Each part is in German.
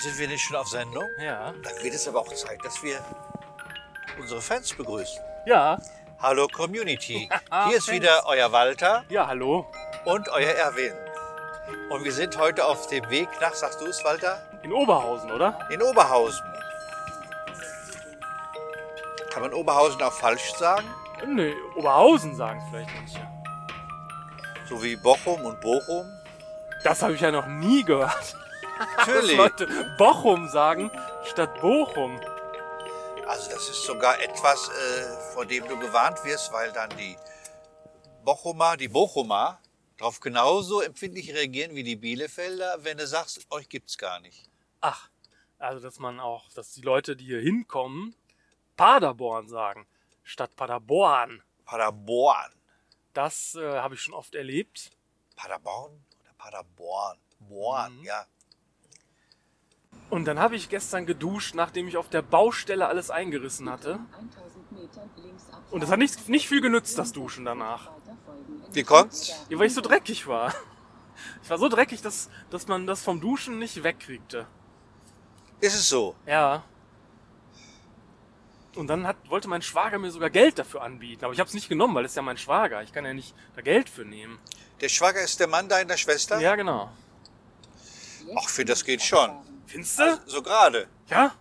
Sind wir nicht schon auf Sendung? Ja. Dann wird es aber auch Zeit, dass wir unsere Fans begrüßen. Ja. Hallo Community. Hier ist wieder euer Walter Ja, hallo. und euer Erwin. Und wir sind heute auf dem Weg nach, sagst du es, Walter? In Oberhausen, oder? In Oberhausen. Kann man Oberhausen auch falsch sagen? Nee, Oberhausen sagen vielleicht manche. So wie Bochum und Bochum? Das habe ich ja noch nie gehört. Natürlich. Leute Bochum sagen statt Bochum. Also das ist sogar etwas, äh, vor dem du gewarnt wirst, weil dann die Bochumer, die Bochumer, darauf genauso empfindlich reagieren wie die Bielefelder, wenn du sagst, euch gibt's gar nicht. Ach, also dass man auch, dass die Leute, die hier hinkommen, Paderborn sagen statt Paderborn. Paderborn. Das äh, habe ich schon oft erlebt. Paderborn oder Paderborn? Born, Mhm. ja. Und dann habe ich gestern geduscht, nachdem ich auf der Baustelle alles eingerissen hatte. Und es hat nicht, nicht viel genützt, das Duschen danach. Wie kommt's? Ja, weil ich so dreckig war. Ich war so dreckig, dass, dass man das vom Duschen nicht wegkriegte. Ist es so? Ja. Und dann hat, wollte mein Schwager mir sogar Geld dafür anbieten. Aber ich habe es nicht genommen, weil es ist ja mein Schwager. Ich kann ja nicht da Geld für nehmen. Der Schwager ist der Mann deiner Schwester? Ja, genau. Ach, für das geht schon. Findest du? So gerade. Ja.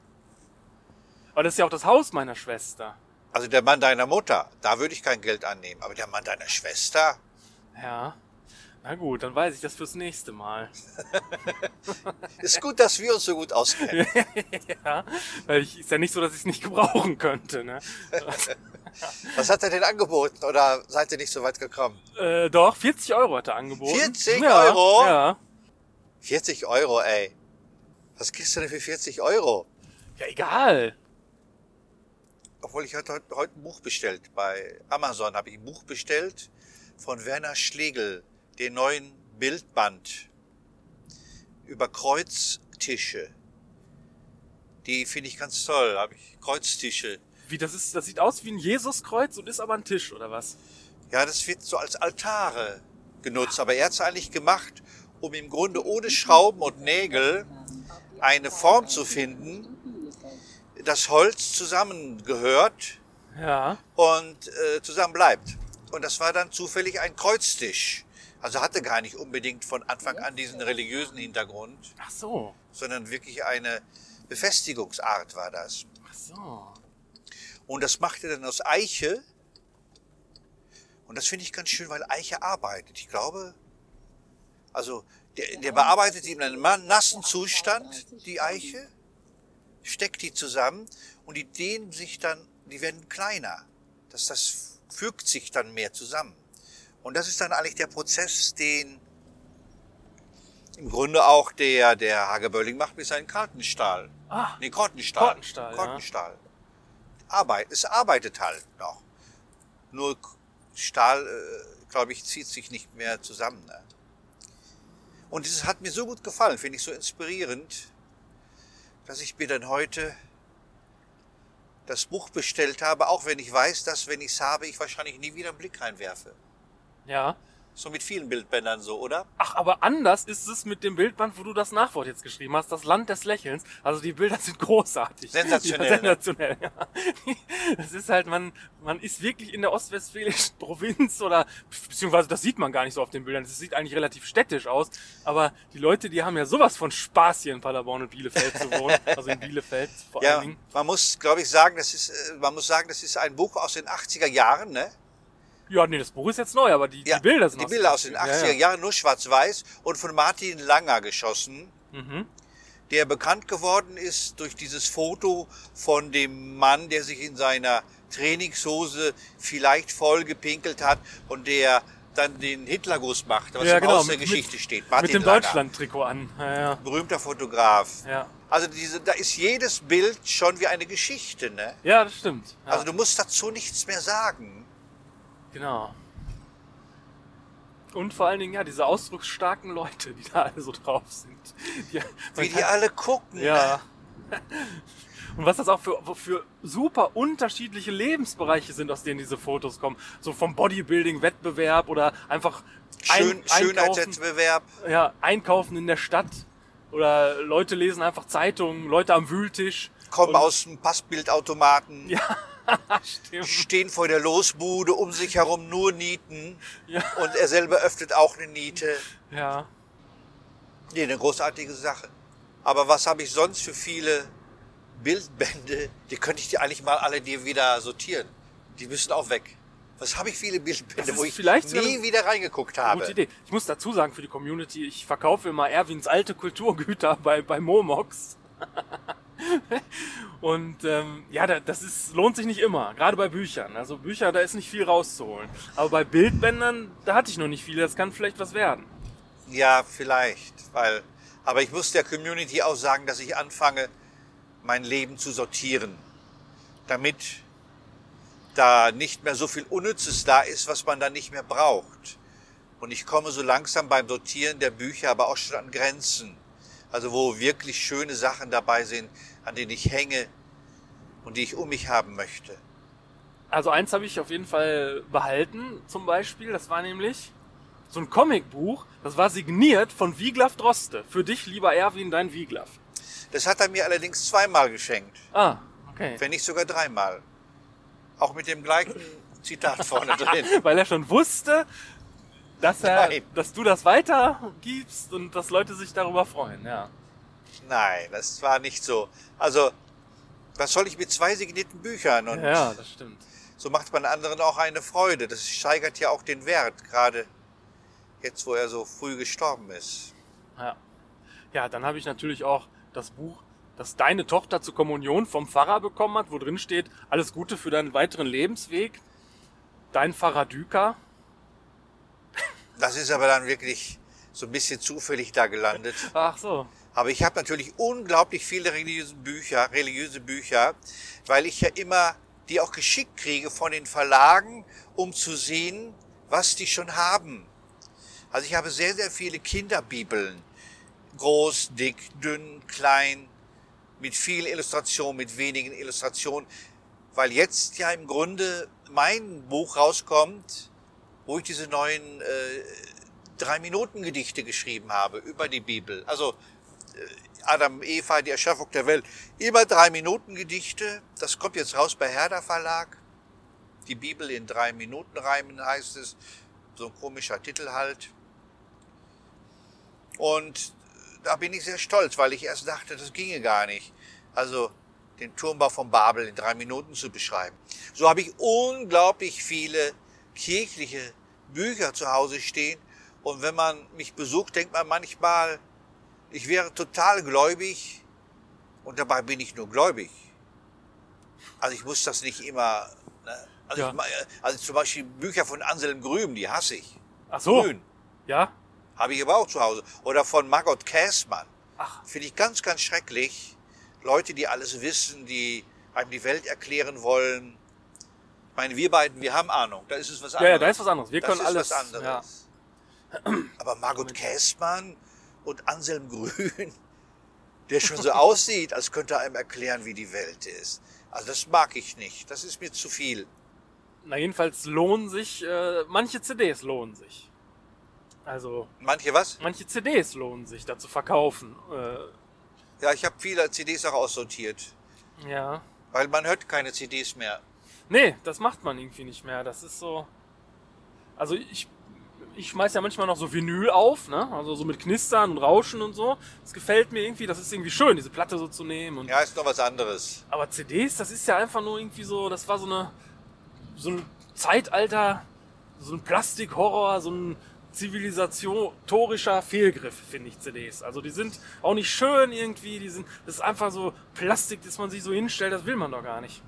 Aber das ist ja auch das Haus meiner Schwester. Also der Mann deiner Mutter, da würde ich kein Geld annehmen. Aber der Mann deiner Schwester? Ja. Na gut, dann weiß ich das fürs nächste Mal. Ist gut, dass wir uns so gut auskennen. Ja. Weil ich, ist ja nicht so, dass ich es nicht gebrauchen könnte. Ne? Was hat er denn angeboten? Oder seid ihr nicht so weit gekommen? Äh, doch, 40 Euro hat er angeboten. 40 ja, Euro? Ja. 40 Euro, ey. Was kriegst du denn für 40 Euro? Ja, egal. Obwohl ich hatte heute, heute ein Buch bestellt. Bei Amazon habe ich ein Buch bestellt von Werner Schlegel, den neuen Bildband über Kreuztische. Die finde ich ganz toll. Habe ich Kreuztische. Wie, das ist, das sieht aus wie ein Jesuskreuz und ist aber ein Tisch, oder was? Ja, das wird so als Altare genutzt. Aber er hat es eigentlich gemacht, um im Grunde ohne Schrauben und Nägel eine Form zu finden, das Holz zusammengehört Ja. und äh, zusammen bleibt. Und das war dann zufällig ein Kreuztisch. Also hatte gar nicht unbedingt von Anfang an diesen religiösen Hintergrund, Ach so. sondern wirklich eine Befestigungsart war das. Ach so. Und das machte dann aus Eiche. Und das finde ich ganz schön, weil Eiche arbeitet. Ich glaube, also der, der bearbeitet die in einem nassen Zustand, die Eiche, steckt die zusammen und die dehnen sich dann, die werden kleiner. Das, das fügt sich dann mehr zusammen. Und das ist dann eigentlich der Prozess, den im Grunde auch der, der Hage Bölling macht mit seinem Kartenstahl. Ah, Nee, Kortenstahl. Kortenstahl, ja. Kortenstahl. Arbeit, es arbeitet halt noch. Nur Stahl, äh, glaube ich, zieht sich nicht mehr zusammen. Ne? Und es hat mir so gut gefallen, finde ich so inspirierend, dass ich mir dann heute das Buch bestellt habe, auch wenn ich weiß, dass, wenn ich es habe, ich wahrscheinlich nie wieder einen Blick reinwerfe. ja. So mit vielen Bildbändern so, oder? Ach, aber anders ist es mit dem Bildband, wo du das Nachwort jetzt geschrieben hast, das Land des Lächelns. Also die Bilder sind großartig. Sensationell, Ja, ne? sensationell, ja. Das ist halt, man, man ist wirklich in der ostwestfälischen Provinz oder, beziehungsweise das sieht man gar nicht so auf den Bildern. Das sieht eigentlich relativ städtisch aus. Aber die Leute, die haben ja sowas von Spaß hier in Paderborn und Bielefeld zu wohnen. Also in Bielefeld vor Ja, allen Dingen. man muss, glaube ich, sagen, das ist, äh, man muss sagen, das ist ein Buch aus den 80er Jahren, ne? Ja, nee, das Buch ist jetzt neu, aber die, Ja, die Bilder sind die Bilder aus den 80er Ja, ja. Jahren, nur schwarz-weiß und von Martin Langer geschossen, Mhm. der bekannt geworden ist durch dieses Foto von dem Mann, der sich in seiner Trainingshose vielleicht voll gepinkelt hat und der dann den Hitlerguss macht, was Ja, im genau, Haus der mit- Geschichte mit- steht. Martin Mit dem Deutschland-Trikot an. Ja. berühmter Fotograf. Ja, Also diese, da ist jedes Bild schon wie eine Geschichte, ne? ja das stimmt. Ja, Also du musst dazu nichts mehr sagen. Genau. Und vor allen Dingen, ja, diese ausdrucksstarken Leute, die da alle so drauf sind. Die, Wie die alle gucken. Ja. Und was das auch für, für super unterschiedliche Lebensbereiche sind, aus denen diese Fotos kommen. So vom Bodybuilding-Wettbewerb oder einfach Schön, ein, Schönheitswettbewerb. ja, einkaufen in der Stadt. Oder Leute lesen einfach Zeitungen, Leute am Wühltisch. Kommen aus dem Passbildautomaten, Ja. stehen vor der Losbude, um sich herum nur Nieten. Ja. Und er selber öffnet auch eine Niete. Ja. Nee, eine großartige Sache. Aber was habe ich sonst für viele Bildbände? Die könnte ich dir eigentlich mal alle dir wieder sortieren. Die müssen auch weg. Was habe ich viele Bildbände, wo ich nie wieder reingeguckt habe? Gute Idee. Ich muss dazu sagen für die Community, ich verkaufe immer Erwins alte Kulturgüter bei, bei Momox. Und ähm, ja, da- das ist, lohnt sich nicht immer, gerade bei Büchern. Also Bücher, da ist nicht viel rauszuholen. Aber bei Bildbändern, da hatte ich noch nicht viel, das kann vielleicht was werden. Ja, vielleicht, weil, aber ich muss der Community auch sagen, dass ich anfange, mein Leben zu sortieren, damit da nicht mehr so viel Unnützes da ist, was man dann nicht mehr braucht. Und ich komme so langsam beim Sortieren der Bücher aber auch schon an Grenzen. Also wo wirklich schöne Sachen dabei sind, an denen ich hänge und die ich um mich haben möchte. Also eins habe ich auf jeden Fall behalten, zum Beispiel, das war nämlich so ein Comicbuch, das war signiert von Wiglaf Droste. Für dich, lieber Erwin, dein Wiglaf. Das hat er mir allerdings zweimal geschenkt. Ah, okay. wenn nicht sogar dreimal. Auch mit dem gleichen Zitat vorne drin. weil er schon wusste, dass, er, Nein. dass du das weitergibst und dass Leute sich darüber freuen. Ja. Nein, das war nicht so. Also, was soll ich mit zwei signierten Büchern? Und ja, das stimmt. so macht man anderen auch eine Freude. Das steigert ja auch den Wert, gerade jetzt, wo er so früh gestorben ist. Ja, ja dann habe ich natürlich auch das Buch, das deine Tochter zur Kommunion vom Pfarrer bekommen hat, wo drin steht, alles Gute für deinen weiteren Lebensweg. Dein Pfarrer Düker. Das ist aber dann wirklich so ein bisschen zufällig da gelandet. Ach so. Aber ich habe natürlich unglaublich viele religiöse Bücher, religiöse Bücher, weil ich ja immer die auch geschickt kriege von den Verlagen, um zu sehen, was die schon haben. Also ich habe sehr, sehr viele Kinderbibeln. Groß, dick, dünn, klein, mit viel Illustration, mit wenigen Illustrationen. Weil jetzt ja im Grunde mein Buch rauskommt, wo ich diese neuen äh, Drei-Minuten-Gedichte geschrieben habe über die Bibel. Also Adam, Eva, die Erschaffung der Welt. Immer drei Minuten Gedichte. Das kommt jetzt raus bei Herder Verlag. Die Bibel in drei Minuten Reimen heißt es. So ein komischer Titel halt. Und da bin ich sehr stolz, weil ich erst dachte, das ginge gar nicht. Also den Turmbau von Babel in drei Minuten zu beschreiben. So habe ich unglaublich viele kirchliche Bücher zu Hause stehen. Und wenn man mich besucht, denkt man manchmal, ich wäre total gläubig und dabei bin ich nur gläubig. Also ich muss das nicht immer. Ne? Also, Ja. ich, also zum Beispiel Bücher von Anselm Grün, die hasse ich. Ach so. Grün Ja? habe ich aber auch zu Hause. Oder von Margot Käßmann. Ach. Finde ich ganz, ganz schrecklich. Leute, die alles wissen, die einem die Welt erklären wollen. Ich meine, wir beiden, wir haben Ahnung. Da ist es was Ja, anderes. ja, da ist was anderes. Wir das können ist alles. was anderes. Aber Margot Käßmann und Anselm Grün, der schon so aussieht, als könnte er einem erklären, wie die Welt ist. Also das mag ich nicht. Das ist mir zu viel. Na, jedenfalls lohnen sich, äh, manche CDs lohnen sich. Also, Manche was? manche CDs lohnen sich da zu verkaufen. Äh, Ja, ich habe viele CDs auch aussortiert. ja. Weil man hört keine CDs mehr. Nee, das macht man irgendwie nicht mehr. Das ist so. Also ich, ich schmeiß ja manchmal noch so Vinyl auf, ne? Also so mit Knistern und Rauschen und so. Das gefällt mir irgendwie, das ist irgendwie schön, diese Platte so zu nehmen. Ja, ist noch was anderes. Aber CDs, das ist ja einfach nur irgendwie so, das war so eine so ein Zeitalter, so ein Plastikhorror, so ein zivilisatorischer Fehlgriff, finde ich, CDs. Also die sind auch nicht schön irgendwie, die sind, das ist einfach so Plastik, das man sich so hinstellt, das will man doch gar nicht.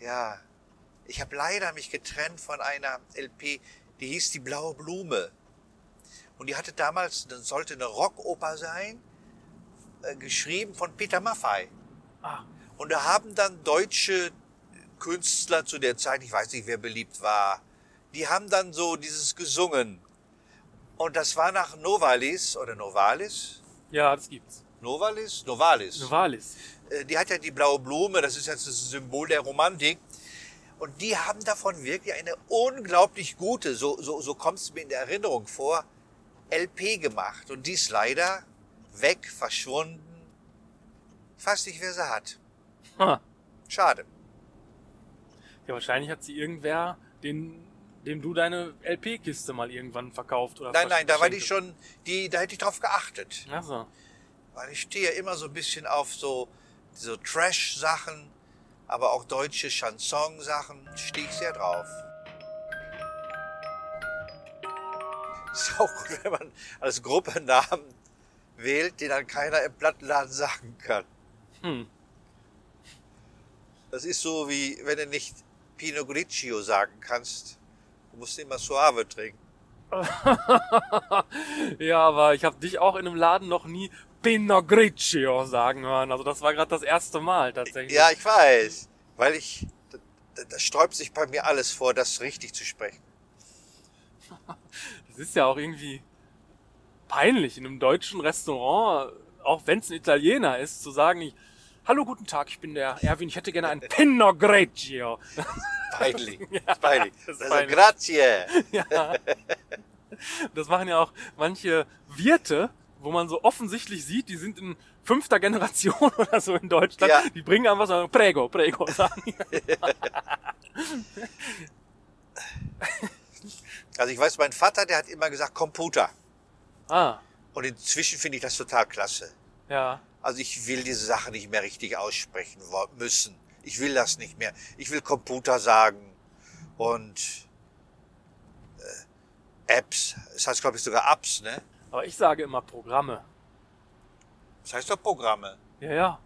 Ja, ich habe leider mich getrennt von einer LP, die hieß Die blaue Blume. Und die hatte damals, das sollte eine Rockoper sein, äh, geschrieben von Peter Maffay. Ah, Und da haben dann deutsche Künstler zu der Zeit, ich weiß nicht, wer beliebt war, die haben dann so dieses gesungen. Und das war nach Novalis oder Novalis? ja, das gibt's. Novalis? Novalis. Novalis. Äh, die hat ja die blaue Blume, das ist jetzt das Symbol der Romantik. Und die haben davon wirklich eine unglaublich gute, so, so, so kommt es mir in der Erinnerung vor, LP gemacht. Und die ist leider weg, verschwunden. Weiß nicht, wer sie hat. Ha. Schade. Ja, wahrscheinlich hat sie irgendwer, den, dem du deine LP-Kiste mal irgendwann verkauft oder Nein, nein, da war die schon, die, da hätte ich drauf geachtet. Ach so. Weil ich stehe ja immer so ein bisschen auf so, so Trash-Sachen, aber auch deutsche Chanson-Sachen stehe ich sehr drauf. Ist auch gut, wenn man als Gruppe Namen wählt, den dann keiner im Plattenladen sagen kann. Hm. Das ist so wie, wenn du nicht Pinot Grigio sagen kannst. Du musst immer Suave trinken. Ja, aber ich habe dich auch in einem Laden noch nie Pinot Grigio sagen hören. Also das war gerade das erste Mal tatsächlich. Ja, ich weiß. Weil ich, da- da sträubt sich bei mir alles vor, das richtig zu sprechen. Das ist ja auch irgendwie peinlich in einem deutschen Restaurant, auch wenn es ein Italiener ist, zu sagen, ich, hallo, guten Tag, ich bin der Erwin, ich hätte gerne einen Pinot Grigio. Peinlich. peinlich. das ist Also, peinlich. grazie. Ja. Das machen ja auch manche Wirte, wo man so offensichtlich sieht, die sind in fünfter Generation oder so in Deutschland. Ja. Die bringen einfach so, prego, prego. Also ich weiß, mein Vater, der hat immer gesagt Computer. Ah, Und inzwischen finde ich das total klasse. ja. Also ich will diese Sache nicht mehr richtig aussprechen müssen. Ich will das nicht mehr. Ich will Computer sagen und äh, Apps. Das heißt, glaube ich, sogar Apps, ne? Aber ich sage immer Programme. Das heißt doch Programme. Ja, ja,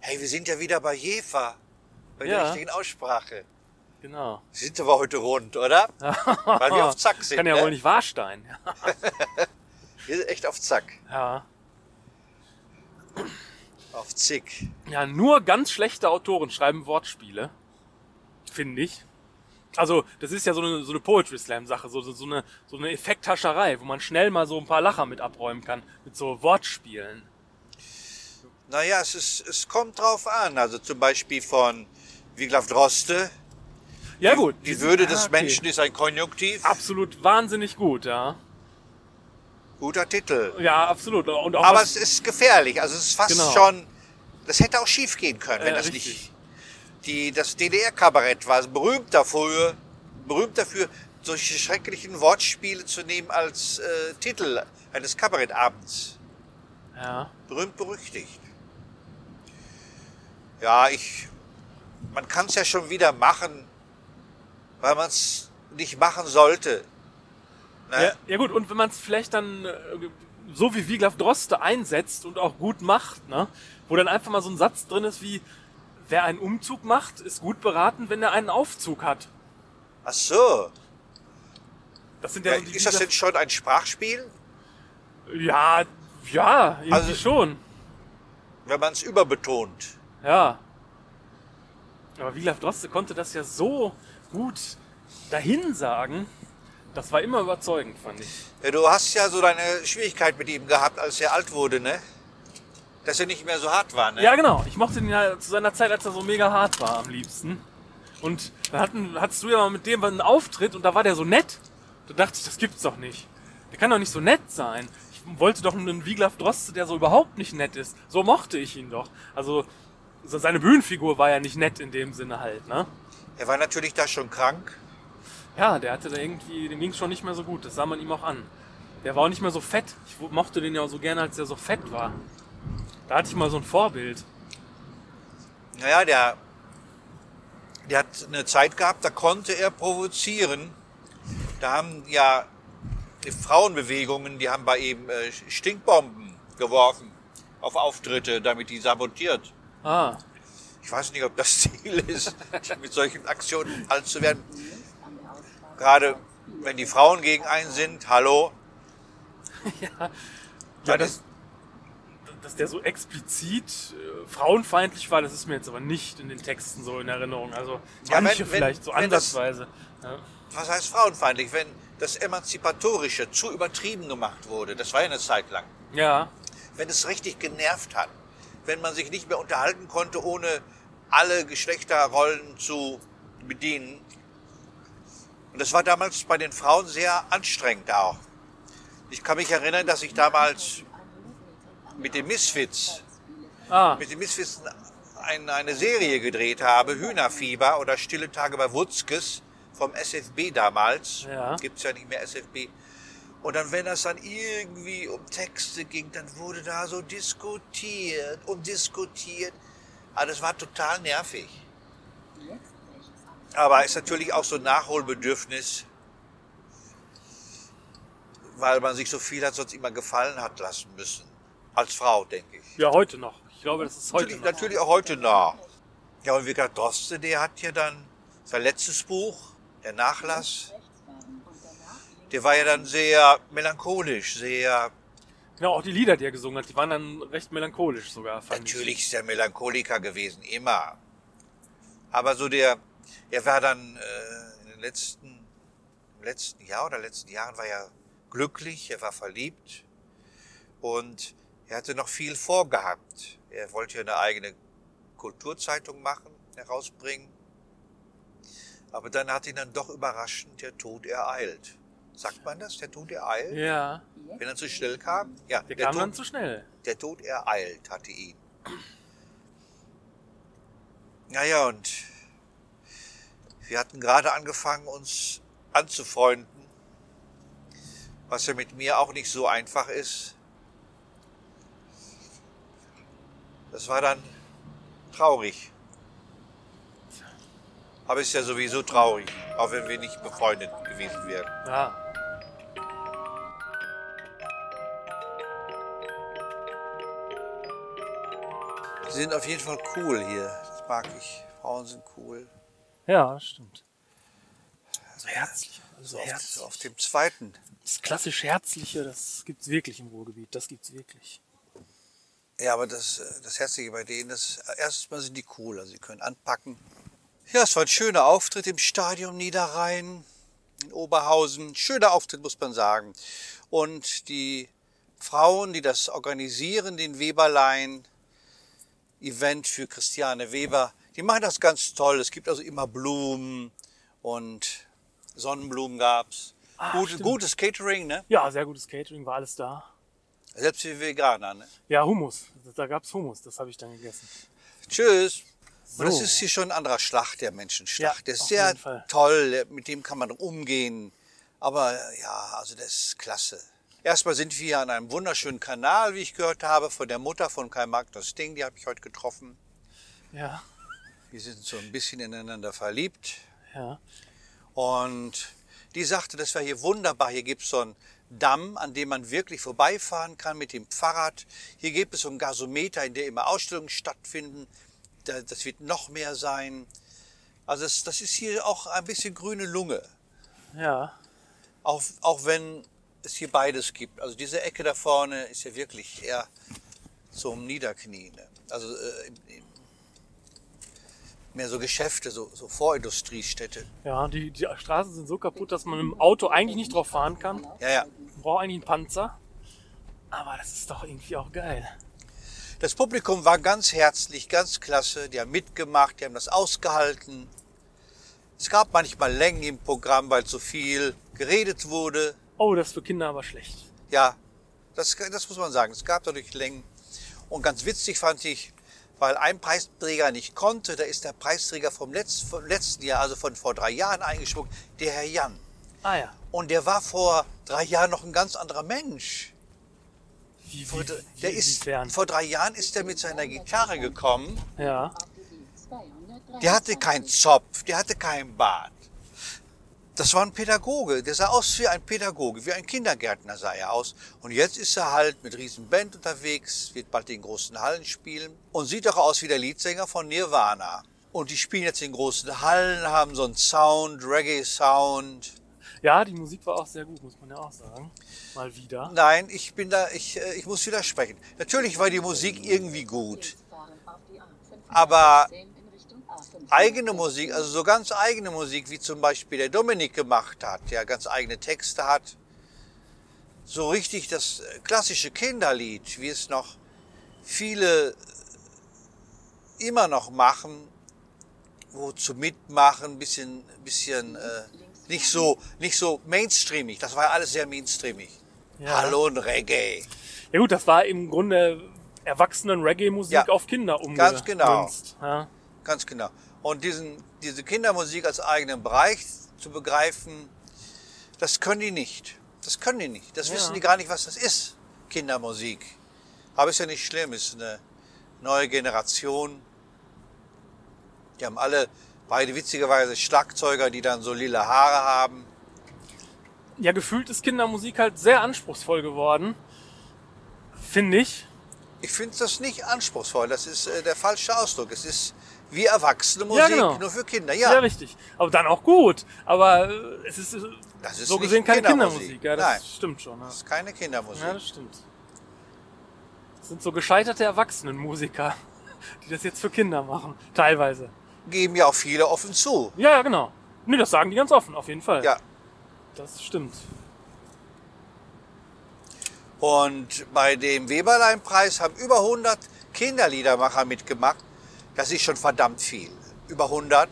Hey, wir sind ja wieder bei Jefa. Bei der Ja. richtigen Aussprache. genau. Sind aber heute rund, oder? Weil wir auf Zack sind. Kann ja ne? wohl nicht wahr sein. Wir sind echt auf Zack. Ja. Auf Zick. Ja, nur ganz schlechte Autoren schreiben Wortspiele. Finde ich. Also, das ist ja so eine, so eine Poetry Slam Sache, so, so, so eine, so eine Effekthascherei, wo man schnell mal so ein paar Lacher mit abräumen kann, mit so Wortspielen. Naja, es, ist, es kommt drauf an. Also zum Beispiel von Wiglaf Droste. Ja, gut. Die sind- Würde ah, des okay. Menschen ist ein Konjunktiv. Absolut wahnsinnig gut, ja. Guter Titel. Ja, absolut. Und auch Aber es ist gefährlich. Also es ist fast Genau. schon. Das hätte auch schief gehen können, wenn Ja, das richtig. nicht. Die, das DDR-Kabarett war berühmt dafür, berühmt dafür, solche schrecklichen Wortspiele zu nehmen als äh, Titel eines Kabarettabends. ja. Berühmt berüchtigt. Ja, ich. Man kann es ja schon wieder machen, weil man es nicht machen sollte. Ne? Ja, ja gut, und wenn man es vielleicht dann äh, so wie Wiglaf Droste einsetzt und auch gut macht, ne? wo dann einfach mal so ein Satz drin ist wie, wer einen Umzug macht, ist gut beraten, wenn er einen Aufzug hat. Ach so. Das sind ja, Ja, so die ist das denn schon ein Sprachspiel? Ja, ja, irgendwie Also- schon. Wenn man es überbetont. Ja. Aber Wiglaf Droste konnte das ja so gut dahin sagen. Das war immer überzeugend, fand ich. Du hast ja so deine Schwierigkeit mit ihm gehabt, als er alt wurde, ne? Dass er nicht mehr so hart war, ne? Ja, genau. Ich mochte ihn ja zu seiner Zeit, als er so mega hart war, am liebsten. Und dann hatten, hattest du ja mal mit dem einen Auftritt und da war der so nett. Da dachte ich, das gibt's doch nicht. Der kann doch nicht so nett sein. Ich wollte doch einen Wiglaf Droste, der so überhaupt nicht nett ist. So mochte ich ihn doch. Also, so seine Bühnenfigur war ja nicht nett in dem Sinne halt, ne? Er war natürlich da schon krank. Ja, der hatte da irgendwie, dem ging's schon nicht mehr so gut. Das sah man ihm auch an. Der war auch nicht mehr so fett. Ich mochte den ja auch so gerne, als der so fett war. Da hatte ich mal so ein Vorbild. Naja, der, der hat eine Zeit gehabt, da konnte er provozieren. Da haben ja die Frauenbewegungen, die haben bei ihm äh, Stinkbomben geworfen auf Auftritte, damit die sabotiert. Ah, Ich weiß nicht, ob das Ziel ist, mit solchen Aktionen alt zu werden. Gerade wenn die Frauen gegen einen sind, hallo. Ja, Dann das, dass der so explizit äh, frauenfeindlich war, das ist mir jetzt aber nicht in den Texten so in Erinnerung. Also Ja, wenn- manche wenn- vielleicht so wenn das- ansatzweise. Ja. was heißt frauenfeindlich, wenn das Emanzipatorische zu übertrieben gemacht wurde, das war ja eine Zeit lang, ja, wenn es richtig genervt hat, wenn man sich nicht mehr unterhalten konnte, ohne alle Geschlechterrollen zu bedienen. Und das war damals bei den Frauen sehr anstrengend auch. Ich kann mich erinnern, dass ich damals mit den Misfits, Ah, mit den Misfits ein, eine Serie gedreht habe, Hühnerfieber oder Stille Tage bei Wutzkes vom SFB damals. Ja. Gibt's ja nicht mehr SFB. Und dann, wenn das dann irgendwie um Texte ging, dann wurde da so diskutiert und diskutiert. Aber das war total nervig. Aber ist natürlich auch so ein Nachholbedürfnis, weil man sich so viel hat sonst immer gefallen hat lassen müssen. Als Frau, denke ich. ja, heute noch. Ich glaube, das ist heute Natürlich, noch. natürlich auch heute noch. Ja, und Viktor Droste, der hat ja dann sein letztes Buch, der Nachlass, der war ja dann sehr melancholisch, sehr, Genau, auch die Lieder, die er gesungen hat, die waren dann recht melancholisch sogar, natürlich ist er Melancholiker gewesen, immer. Aber so der, er war dann äh, in den letzten, im letzten Jahr oder letzten Jahren war er glücklich, er war verliebt und er hatte noch viel vorgehabt. Er wollte eine eigene Kulturzeitung machen, herausbringen. Aber dann hat ihn dann doch überraschend der Tod ereilt. Sagt man das? Der Tod ereilt? Ja, Wenn er zu schnell kam? Ja, der, der, kam Tod, dann zu schnell. der Tod ereilt hatte ihn. Naja, und wir hatten gerade angefangen, uns anzufreunden, was ja mit mir auch nicht so einfach ist. Das war dann traurig. Aber ist ja sowieso traurig, auch wenn wir nicht befreundet gewesen wären. Ja. Die sind auf jeden Fall cool hier. Das mag ich. Frauen sind cool. Ja, stimmt. So herzlich. So Also auf, auf dem zweiten. Das klassisch Herzliche, das gibt's wirklich im Ruhrgebiet. Das gibt's wirklich. Ja, aber das, äh, das Herzliche bei denen ist, erstens mal sind die cool, also sie können anpacken. Ja, es war ein schöner Auftritt im Stadion Niederrhein in Oberhausen. Schöner Auftritt, muss man sagen. Und die Frauen, die das organisieren, den Weberlein, Event für Christiane Weber, die machen das ganz toll. Es gibt also immer Blumen und Sonnenblumen gab's. Ah, Gut, gutes Catering, ne? Ja, sehr gutes Catering, war alles da. Selbst für Veganer, ne? Ja, Hummus. Da gab's Hummus, das habe ich dann gegessen. Tschüss. Und das So. ist hier schon ein anderer Schlag, der Menschenschlag. Ja, der ist sehr toll, mit dem kann man umgehen. Aber ja, also das ist klasse. Erstmal sind wir an einem wunderschönen Kanal, wie ich gehört habe, von der Mutter von Kai Magnus Ding, die habe ich heute getroffen. Ja, Wir sind so ein bisschen ineinander verliebt. ja. Und die sagte, das wäre hier wunderbar. Hier gibt es so einen Damm, an dem man wirklich vorbeifahren kann mit dem Fahrrad. Hier gibt es so einen Gasometer, in dem immer Ausstellungen stattfinden. Da- Das wird noch mehr sein. Also das, das ist hier auch ein bisschen grüne Lunge. Ja, Auch, auch wenn es hier beides gibt. Also diese Ecke da vorne ist ja wirklich eher zum Niederknien. Also äh, mehr so Geschäfte, so, so Vorindustriestädte. ja, die, die Straßen sind so kaputt, dass man mit dem Auto eigentlich nicht drauf fahren kann. Ja, ja. Man braucht eigentlich einen Panzer. Aber das ist doch irgendwie auch geil. Das Publikum war ganz herzlich, ganz klasse. Die haben mitgemacht, die haben das ausgehalten. Es gab manchmal Längen im Programm, weil zu viel geredet wurde. Oh, das ist für Kinder aber schlecht. Ja, das, das muss man sagen. Es gab dadurch Längen. Und ganz witzig fand ich, weil ein Preisträger nicht konnte, da ist der Preisträger vom letzten, vom letzten Jahr, also von vor drei Jahren eingesprungen, der Herr Jan. Ah ja. Und der war vor drei Jahren noch ein ganz anderer Mensch. Wie, Vor, der wie ist, inwiefern? vor drei Jahren ist er mit seiner Gitarre gekommen Ja. Der hatte keinen Zopf, der hatte keinen Bart. Das war ein Pädagoge, der sah aus wie ein Pädagoge, wie ein Kindergärtner sah er aus. Und jetzt ist er halt mit riesen Band unterwegs, wird bald in großen Hallen spielen und sieht doch aus wie der Leadsänger von Nirvana. Und die spielen jetzt in großen Hallen, haben so einen Sound, Reggae-Sound. Ja, die Musik war auch sehr gut, muss man ja auch sagen. Mal wieder. Nein, ich bin da, ich, äh, ich muss widersprechen. Natürlich war die Musik irgendwie gut. Aber eigene Musik, also so ganz eigene Musik, wie zum Beispiel der Dominik gemacht hat, der ganz eigene Texte hat. So richtig das klassische Kinderlied, wie es noch viele immer noch machen, wo zu mitmachen, bisschen, bisschen äh, nicht so, nicht so mainstreamig. Das war ja alles sehr mainstreamig. Ja. Hallo und Reggae. Ja gut, das war im Grunde Erwachsenen-Reggae-Musik Ja, auf Kinder umgemünzt. ganz genau. Ja. Ganz genau. Und diesen, diese Kindermusik als eigenen Bereich zu begreifen, das können die nicht. Das können die nicht. Das Ja. wissen die gar nicht, was das ist, Kindermusik. Aber ist ja nicht schlimm, ist eine neue Generation. Die haben alle beide witzigerweise Schlagzeuger, die dann so lila Haare haben. ja, gefühlt ist Kindermusik halt sehr anspruchsvoll geworden. Finde ich. Ich finde das nicht anspruchsvoll, das ist äh, der falsche Ausdruck. Es ist wie erwachsene Ja, Musik, genau. nur für Kinder. Ja, Ja, richtig. Aber dann auch gut. Aber äh, es ist, äh, Das ist so gesehen keine Kindermusik. Kindermusik. Ja, das Nein. stimmt schon. Ja. das ist keine Kindermusik. ja, das stimmt. Das sind so gescheiterte Erwachsenenmusiker, die das jetzt für Kinder machen. Teilweise. Geben ja auch viele offen zu. Ja, ja, genau. Nee, das sagen die ganz offen, auf jeden Fall. Ja. Das stimmt. Und bei dem Weberlein-Preis haben über 100 Kinderliedermacher mitgemacht. Das ist schon verdammt viel. Über 100.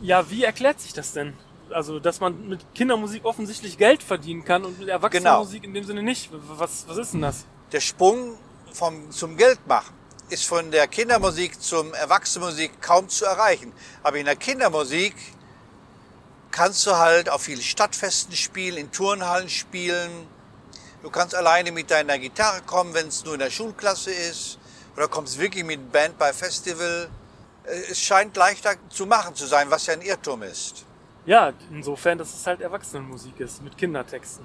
Ja, wie erklärt sich das denn? Also, dass man mit Kindermusik offensichtlich Geld verdienen kann und mit Erwachsenenmusik in dem Sinne nicht. Was, was ist denn das? Der Sprung vom, zum Geldmachen ist von der Kindermusik zum Erwachsenenmusik kaum zu erreichen. Aber in der Kindermusik kannst du halt auf vielen Stadtfesten spielen, in Turnhallen spielen. Du kannst alleine mit deiner Gitarre kommen, wenn es nur in der Schulklasse ist. Oder kommst wirklich mit Band bei Festival. Äh, Es scheint leichter zu machen zu sein, was ja ein Irrtum ist. Ja, insofern, dass es halt Erwachsenenmusik ist, mit Kindertexten.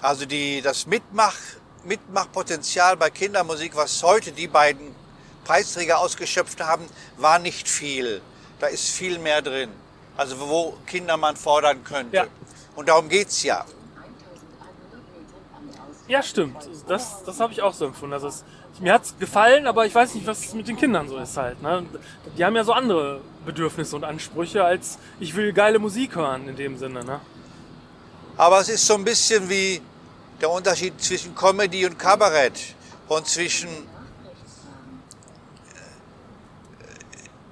Also die, das Mitmach, Mitmachpotenzial bei Kindermusik, was heute die beiden Preisträger ausgeschöpft haben, war nicht viel. Da ist viel mehr drin. Also wo Kinder man fordern könnte. Ja. Und darum geht's ja. Ja, stimmt. Das, das habe ich auch so empfunden. Also es, mir hat's gefallen, aber ich weiß nicht, was mit den Kindern so ist halt. Ne? Die haben ja so andere Bedürfnisse und Ansprüche, als ich will geile Musik hören in dem Sinne. Ne? Aber es ist so ein bisschen wie der Unterschied zwischen Comedy und Kabarett und zwischen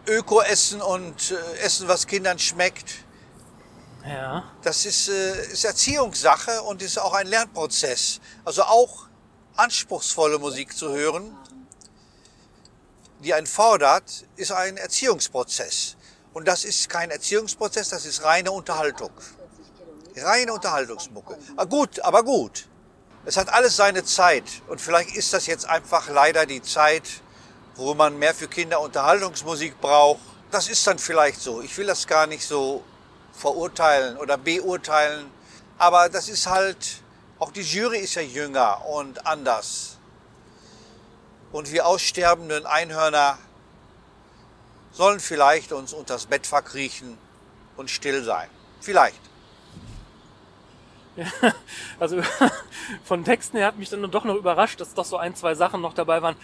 äh, Öko-Essen und äh, Essen, was Kindern schmeckt. Ja. Das ist, äh, ist Erziehungssache und ist auch ein Lernprozess. Also auch anspruchsvolle Musik zu hören, die einen fordert, ist ein Erziehungsprozess. Und das ist kein Erziehungsprozess, das ist reine Unterhaltung. Reine Unterhaltungsmucke. Ah, gut, aber gut. Es hat alles seine Zeit. Und vielleicht ist das jetzt einfach leider die Zeit, wo man mehr für Kinder Unterhaltungsmusik braucht. Das ist dann vielleicht so. Ich will das gar nicht so verurteilen oder beurteilen. Aber das ist halt, auch die Jury ist ja jünger und anders. Und wir aussterbenden Einhörner sollen vielleicht uns unters Bett verkriechen und still sein. Vielleicht. Also von Texten her hat mich dann doch noch überrascht, dass doch so ein, zwei Sachen noch dabei waren,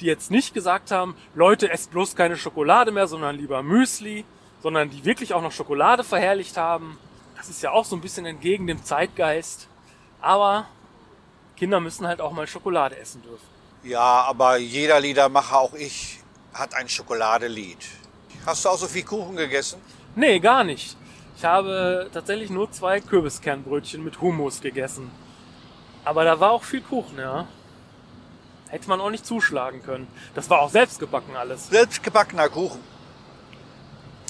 die jetzt nicht gesagt haben, Leute, esst bloß keine Schokolade mehr, sondern lieber Müsli, sondern die wirklich auch noch Schokolade verherrlicht haben. Das ist ja auch so ein bisschen entgegen dem Zeitgeist. Aber Kinder müssen halt auch mal Schokolade essen dürfen. Ja, aber jeder Liedermacher, auch ich, hat ein Schokoladelied. Hast du auch so viel Kuchen gegessen? Nee, gar nicht. Ich habe tatsächlich nur zwei Kürbiskernbrötchen mit Hummus gegessen. Aber da war auch viel Kuchen, ja. Hätte man auch nicht zuschlagen können. Das war auch selbst gebacken alles. Selbstgebackener Kuchen.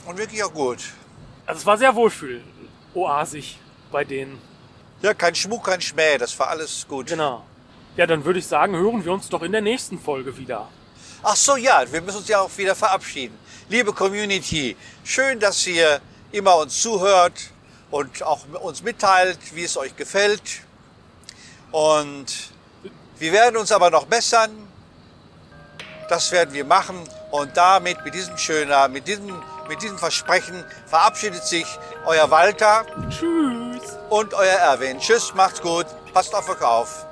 Und wirklich auch gut. Also es war sehr wohlfühl, oasig bei denen. Ja, kein Schmuck, kein Schmäh, das war alles gut. Genau. Ja, dann würde ich sagen, hören wir uns doch in der nächsten Folge wieder. Ach so, ja, wir müssen uns ja auch wieder verabschieden. Liebe Community, schön, dass ihr immer uns zuhört und auch uns mitteilt, wie es euch gefällt. Und wir werden uns aber noch bessern. Das werden wir machen. Und damit, mit diesem schöner, mit diesem, mit diesem Versprechen verabschiedet sich euer Walter Tschüss. Und euer Erwin. Tschüss, macht's gut, passt auf euch auf.